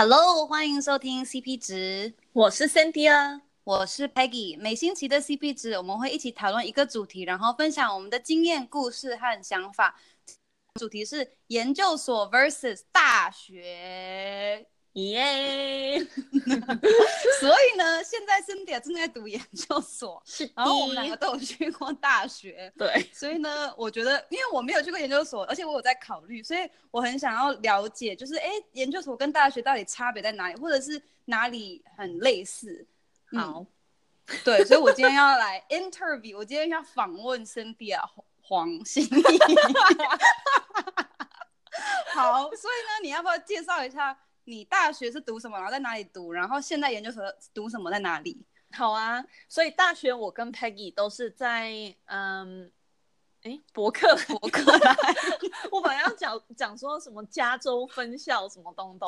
Hello，欢迎收听 CP 值，我是 Cynthia，我是 Peggy。每星期的 CP 值，我们会一起讨论一个主题，然后分享我们的经验、故事和想法。主题是研究所 versus 大学。耶！所以呢，现在 Cynthia 正在读研究所，是，然后我们两个都有去过大学，对。所以呢，我觉得，因为我没有去过研究所，而且我有在考虑，所以我很想要了解，就是哎，研究所跟大学到底差别在哪里，或者是哪里很类似？好，嗯、对，所以我今天要来 interview，我今天要访问 Cynthia 黄心怡。好，所以呢，你要不要介绍一下？你大学是读什么？然后在哪里读？然后现在研究所读什么？在哪里？好啊，所以大学我跟 Peggy 都是在嗯，哎，伯克莱，伯克莱。我本来要讲讲说什么加州分校什么东东，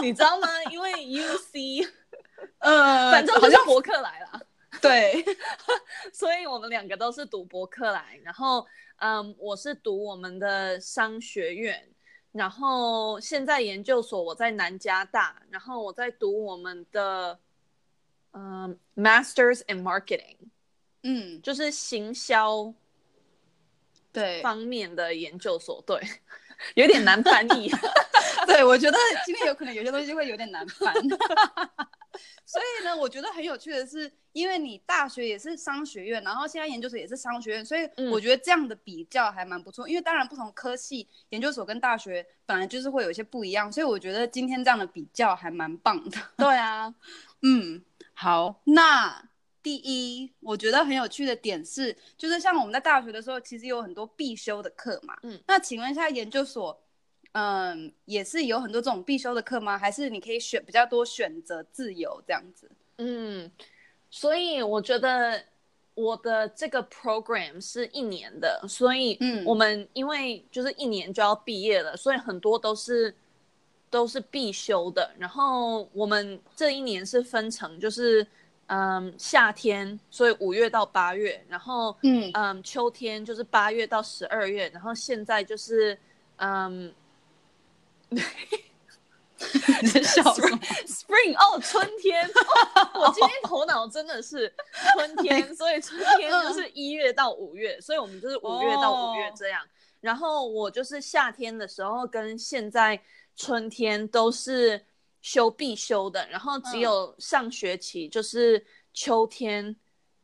你知道吗？因为 UC，呃，反正好像伯克来了。对，所以我们两个都是读伯克来。然后，嗯，我是读我们的商学院。然后现在研究所我在南加大，然后我在读我们的嗯、呃、Masters in Marketing，嗯，就是行销对。方面的研究所，对，有点难翻译，对，我觉得今天有可能有些东西会有点难翻。所以呢，我觉得很有趣的是，因为你大学也是商学院，然后现在研究所也是商学院，所以我觉得这样的比较还蛮不错。嗯、因为当然不同科系研究所跟大学本来就是会有一些不一样，所以我觉得今天这样的比较还蛮棒的。对啊，嗯，好，那第一我觉得很有趣的点是，就是像我们在大学的时候，其实有很多必修的课嘛。嗯，那请问一下研究所。嗯，也是有很多这种必修的课吗？还是你可以选比较多选择自由这样子？嗯，所以我觉得我的这个 program 是一年的，所以嗯，我们因为就是一年就要毕业了，所以很多都是都是必修的。然后我们这一年是分成就是嗯夏天，所以五月到八月，然后嗯嗯秋天就是八月到十二月，然后现在就是嗯。你在笑什么？Spring 哦，春天。哦、我今天头脑真的是春天，所以春天就是一月到五月，所以我们就是五月到五月这样。然后我就是夏天的时候跟现在春天都是修必修的，然后只有上学期就是秋天，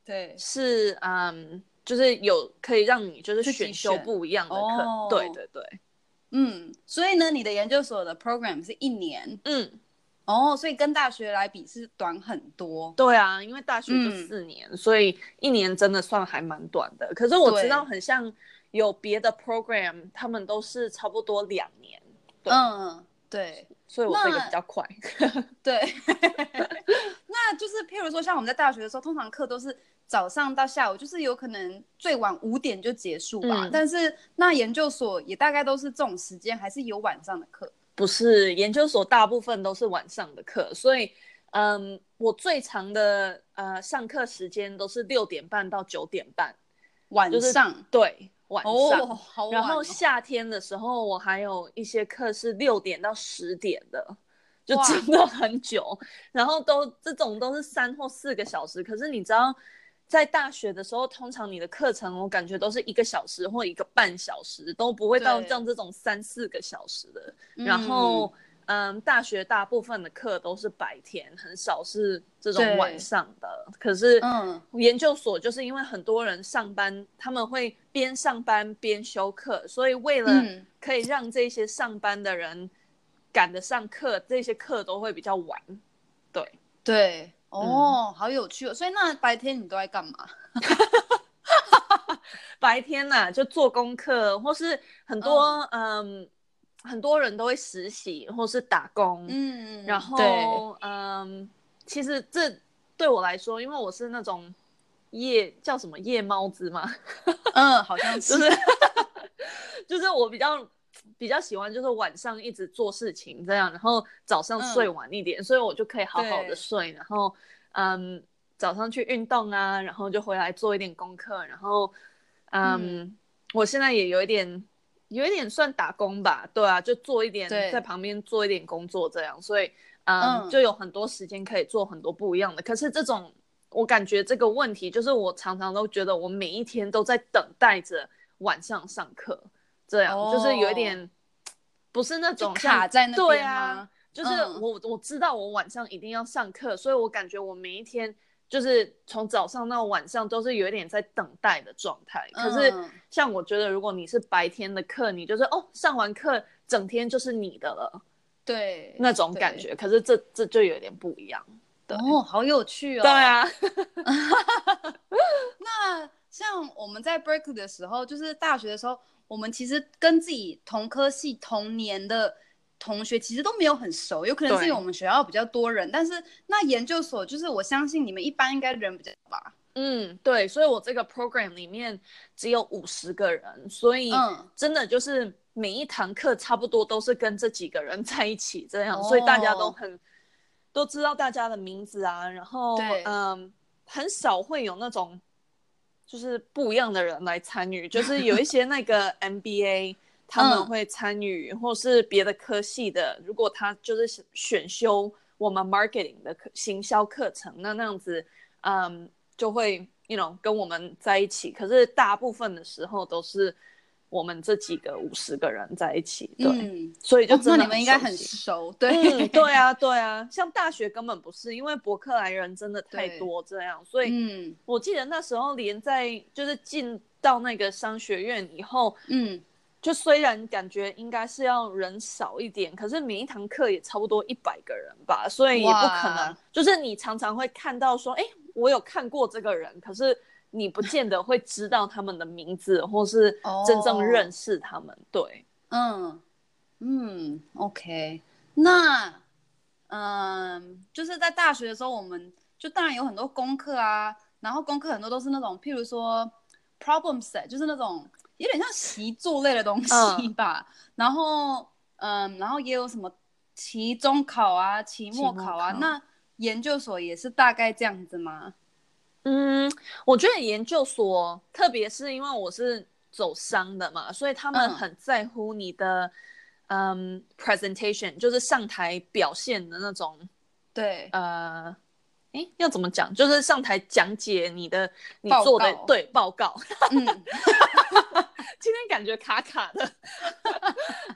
对，是嗯，就是有可以让你就是选修不一样的课，对对对。嗯，所以呢，你的研究所的 program 是一年，嗯，哦，所以跟大学来比是短很多。对啊，因为大学就四年，嗯，所以一年真的算还蛮短的。可是我知道很像有别的 program，他们都是差不多两年。嗯，对，所以我这个比较快。对，那就是譬如说，像我们在大学的时候，通常课都是。早上到下午，就是有可能最晚五点就结束吧。嗯、但是那研究所也大概都是这种时间，还是有晚上的课？不是，研究所大部分都是晚上的课，所以嗯，我最长的呃上课时间都是六点半到九点半，晚上、就是、对晚上。哦好晚哦、然后夏天的时候，我还有一些课是六点到十点的，就真的很久。然后都这种都是三或四个小时，可是你知道。在大学的时候，通常你的课程我感觉都是一个小时或一个半小时，都不会到像这种三四个小时的。然后，嗯，大学大部分的课都是白天，很少是这种晚上的。可是，嗯，研究所就是因为很多人上班，他们会边上班边修课，所以为了可以让这些上班的人赶得上课，这些课都会比较晚。对，对。哦，好有趣哦！所以那白天你都在干嘛？白天呢、啊，就做功课，或是很多嗯，嗯，很多人都会实习或是打工，嗯，然后嗯，其实这对我来说，因为我是那种夜叫什么夜猫子嘛，嗯，好像是，就是，就是我比较比较喜欢就是晚上一直做事情这样，然后早上睡晚一点，嗯、所以我就可以好好的睡，然后嗯早上去运动啊，然后就回来做一点功课，然后嗯，嗯。我现在也有一点有一点算打工吧，对啊，就做一点在旁边做一点工作这样，所以嗯，嗯，就有很多时间可以做很多不一样的。可是这种，我感觉这个问题就是我常常都觉得我每一天都在等待着晚上上课，这样、哦、就是有一点不是那种卡在那对啊，就是我、嗯、我知道我晚上一定要上课，所以我感觉我每一天。就是从早上到晚上都是有一点在等待的状态。可是像我觉得，如果你是白天的课，你就是哦，上完课整天就是你的了，对，那种感觉。可是这这就有点不一样。哦，好有趣哦。对啊。那像我们在 Berkeley 的时候，就是大学的时候，我们其实跟自己同科系同年的。同学其实都没有很熟，有可能是因为我们学校比较多人，但是那研究所就是我相信你们一般应该人比较多吧。嗯，对，所以我这个 program 里面只有五十个人，所以真的就是每一堂课差不多都是跟这几个人 在一起这样，哦、所以大家都很都知道大家的名字啊，然后嗯，很少会有那种就是不一样的人来参与，就是有一些那个 MBA。他们会参与，或是别的科系的。如果他就是选修我们 marketing 的课行销课程，那那样子，嗯，就会，you know，跟我们在一起。可是大部分的时候都是我们这几个五十个人在一起，对。嗯、所以就真的、哦、你们应该很熟，对、嗯，对啊，对啊。像大学根本不是，因为伯克莱人真的太多，这样。所以，嗯，我记得那时候连在就是进到那个商学院以后，嗯。就虽然感觉应该是要人少一点，可是每一堂课也差不多一百个人吧，所以也不可能。就是你常常会看到说，哎，我有看过这个人，可是你不见得会知道他们的名字，或是真正认识他们。Oh. 对，嗯嗯，OK，那嗯，就是在大学的时候，我们就当然有很多功课啊，然后功课很多都是那种，譬如说 problem set，就是那种。有点像习作类的东西吧，嗯、然后嗯，然后也有什么期中考啊、期末考啊。考那研究所也是大概这样子吗？嗯，我觉得研究所，特别是因为我是走商的嘛，所以他们很在乎你的嗯，嗯 presentation，就是上台表现的那种。对，呃。哎，要怎么讲？就是上台讲解你的你做的报告对报告。嗯，今天感觉卡卡的。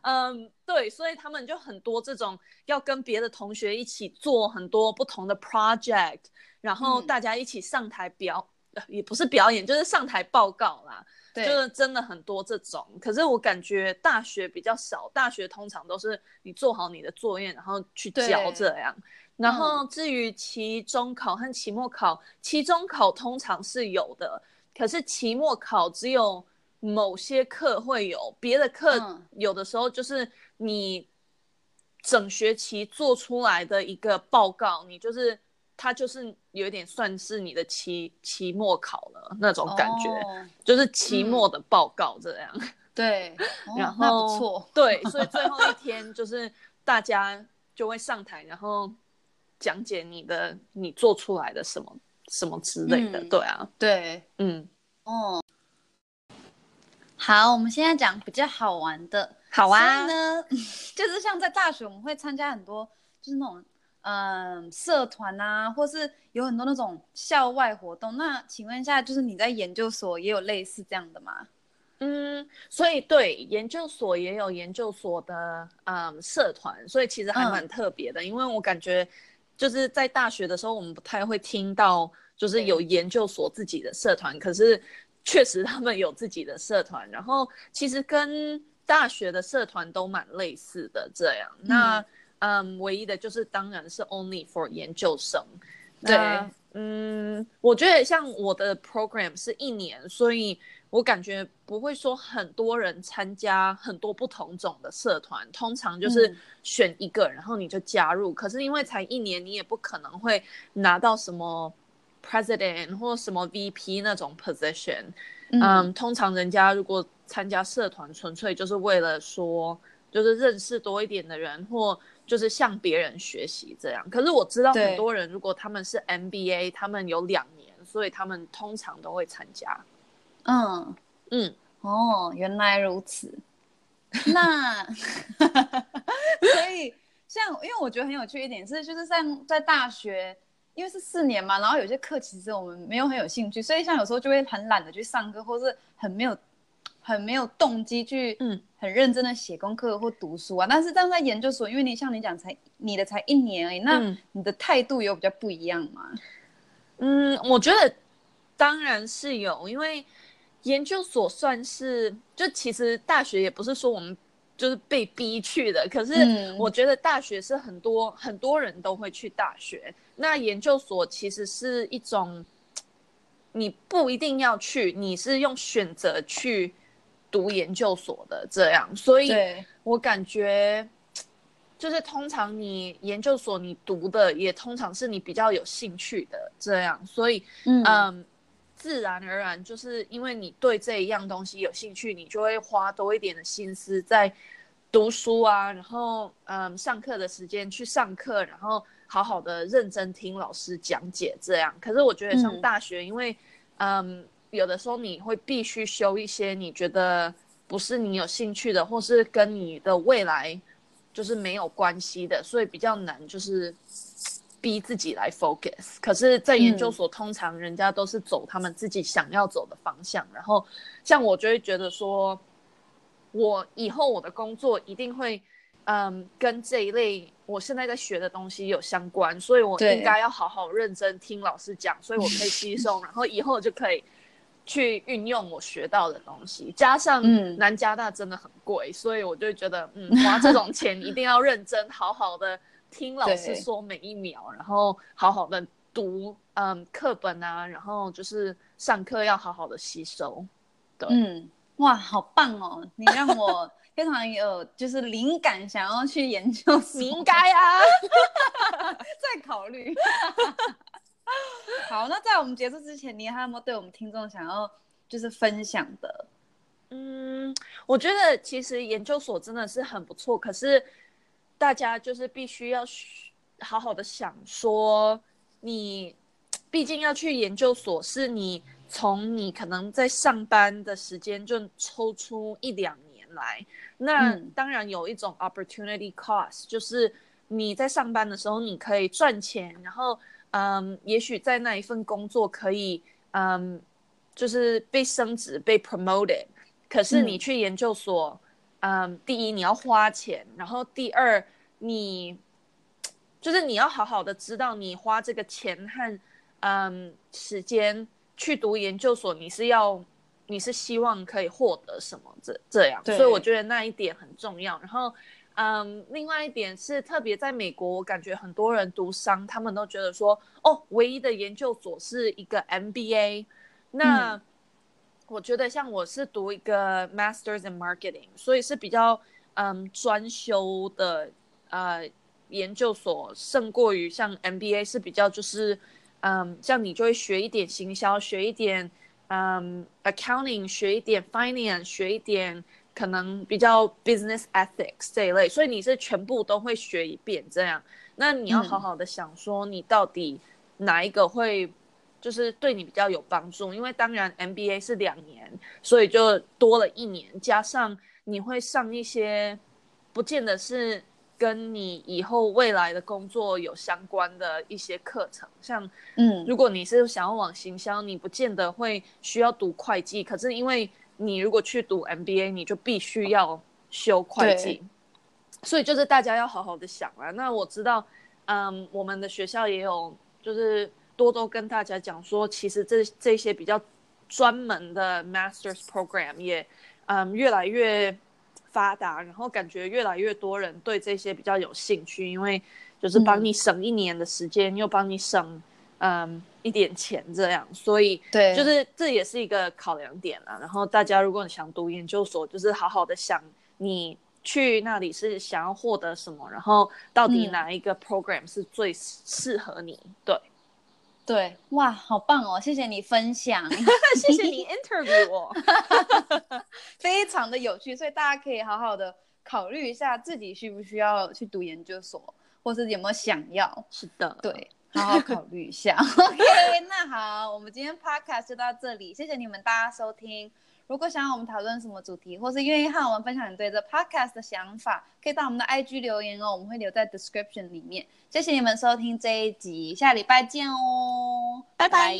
嗯，对，所以他们就很多这种要跟别的同学一起做很多不同的 project，然后大家一起上台表，嗯、也不是表演，就是上台报告啦。对，就是真的很多这种。可是我感觉大学比较少，大学通常都是你做好你的作业，然后去交这样。然后至于期中考和期末考，期中考通常是有的，可是期末考只有某些课会有，别的课有的时候就是你整学期做出来的一个报告，你就是它就是有点算是你的期期末考了那种感觉，哦、就是期末的报告这样。嗯、对，然后、哦、不错，对，所以最后一天就是大家就会上台，然后。讲解你的你做出来的什么什么之类的，嗯、对啊，对，嗯，哦，好，我们现在讲比较好玩的，好啊，呢，就是像在大学，我们会参加很多，就是那种嗯、呃、社团啊，或是有很多那种校外活动。那请问一下，就是你在研究所也有类似这样的吗？嗯，所以对研究所也有研究所的嗯社团，所以其实还蛮特别的，嗯、因为我感觉。就是在大学的时候，我们不太会听到，就是有研究所自己的社团。可是，确实他们有自己的社团，然后其实跟大学的社团都蛮类似的。这样，嗯那嗯，唯一的就是当然是 only for 研究生。对，嗯，我觉得像我的 program 是一年，所以。我感觉不会说很多人参加很多不同种的社团，通常就是选一个，然后你就加入。嗯、可是因为才一年，你也不可能会拿到什么 president 或什么 VP 那种 position。嗯，嗯，通常人家如果参加社团，纯粹就是为了说，就是认识多一点的人，或就是向别人学习这样。可是我知道很多人，如果他们是 MBA，他们有两年，所以他们通常都会参加。嗯嗯哦，原来如此。那 所以像因为我觉得很有趣一点是，就是像在大学，因为是四年嘛，然后有些课其实我们没有很有兴趣，所以像有时候就会很懒得去上课，或是很没有很没有动机去嗯很认真的写功课或读书啊。但是这样在研究所，因为你像你讲才你的才一年而已，那你的态度有比较不一样吗？嗯，我觉得当然是有，因为研究所算是就其实大学也不是说我们。就是被逼去的，可是我觉得大学是很多、嗯、很多人都会去大学。那研究所其实是一种，你不一定要去，你是用选择去读研究所的这样。所以，我感觉就是通常你研究所你读的也通常是你比较有兴趣的这样。所以，嗯，嗯，自然而然就是因为你对这一样东西有兴趣，你就会花多一点的心思在。读书啊，然后嗯，上课的时间去上课，然后好好的认真听老师讲解，这样。可是我觉得上大学，嗯、因为嗯，有的时候你会必须修一些你觉得不是你有兴趣的，或是跟你的未来就是没有关系的，所以比较难，就是逼自己来 focus。可是，在研究所，通常人家都是走他们自己想要走的方向，嗯、然后像我就会觉得说。我以后我的工作一定会，嗯，跟这一类我现在在学的东西有相关，所以我应该要好好认真听老师讲，所以我可以吸收，然后以后就可以去运用我学到的东西。加上南加大真的很贵，所以我就觉得，嗯，花这种钱一定要认真好好的听老师说每一秒，然后好好的读，嗯，课本啊，然后就是上课要好好的吸收，对。嗯哇，好棒哦！你让我非常有就是灵感，想要去研究。你应该啊，再考虑。好，那在我们结束之前，你还有没有对我们听众想要就是分享的？嗯，我觉得其实研究所真的是很不错，可是大家就是必须要好好的想说，你毕竟要去研究所，是你。从你可能在上班的时间就抽出一两年来，那当然有一种 opportunity cost，就是你在上班的时候你可以赚钱，然后嗯，也许在那一份工作可以嗯，就是被升职被 promoted，可是你去研究所，嗯，第一你要花钱，然后第二你就是你要好好的知道你花这个钱和嗯时间。去读研究所，你是要，你是希望可以获得什么？这这样，所以我觉得那一点很重要。然后，嗯，另外一点是特别在美国，我感觉很多人读商，他们都觉得说，哦，唯一的研究所是一个 MBA。那、嗯、我觉得像我是读一个 Masters in Marketing，所以是比较嗯专修的呃研究所，胜过于像 MBA 是比较就是。嗯，像你就会学一点行销，学一点嗯 accounting，学一点 finance，学一点可能比较 business ethics 这一类，所以你是全部都会学一遍这样。那你要好好的想说，你到底哪一个会就是对你比较有帮助？因为当然 MBA 是两年，所以就多了一年，加上你会上一些不见得是。跟你以后未来的工作有相关的一些课程，像，嗯，如果你是想要往行销，你不见得会需要读会计，可是因为你如果去读 MBA，你就必须要修会计，所以就是大家要好好的想啊。那我知道，嗯，我们的学校也有，就是多多跟大家讲说，其实这这些比较专门的 Masters Program 也，嗯，越来越。发达，然后感觉越来越多人对这些比较有兴趣，因为就是帮你省一年的时间，嗯、又帮你省嗯一点钱，这样，所以对，就是这也是一个考量点啊。然后大家如果你想读研究所，就是好好的想你去那里是想要获得什么，然后到底哪一个 program 是最适合你，嗯、对。对，哇，好棒哦！谢谢你分享，谢谢你 interview 我，非常的有趣，所以大家可以好好的考虑一下自己需不需要去读研究所，或是有没有想要。是的，对，好好考虑一下。OK，那好，我们今天 podcast 就到这里，谢谢你们大家收听。如果想要我们讨论什么主题，或是愿意和我们分享你对这 podcast 的想法，可以到我们的 IG 留言哦，我们会留在 description 里面。谢谢你们收听这一集，下礼拜见哦，拜拜。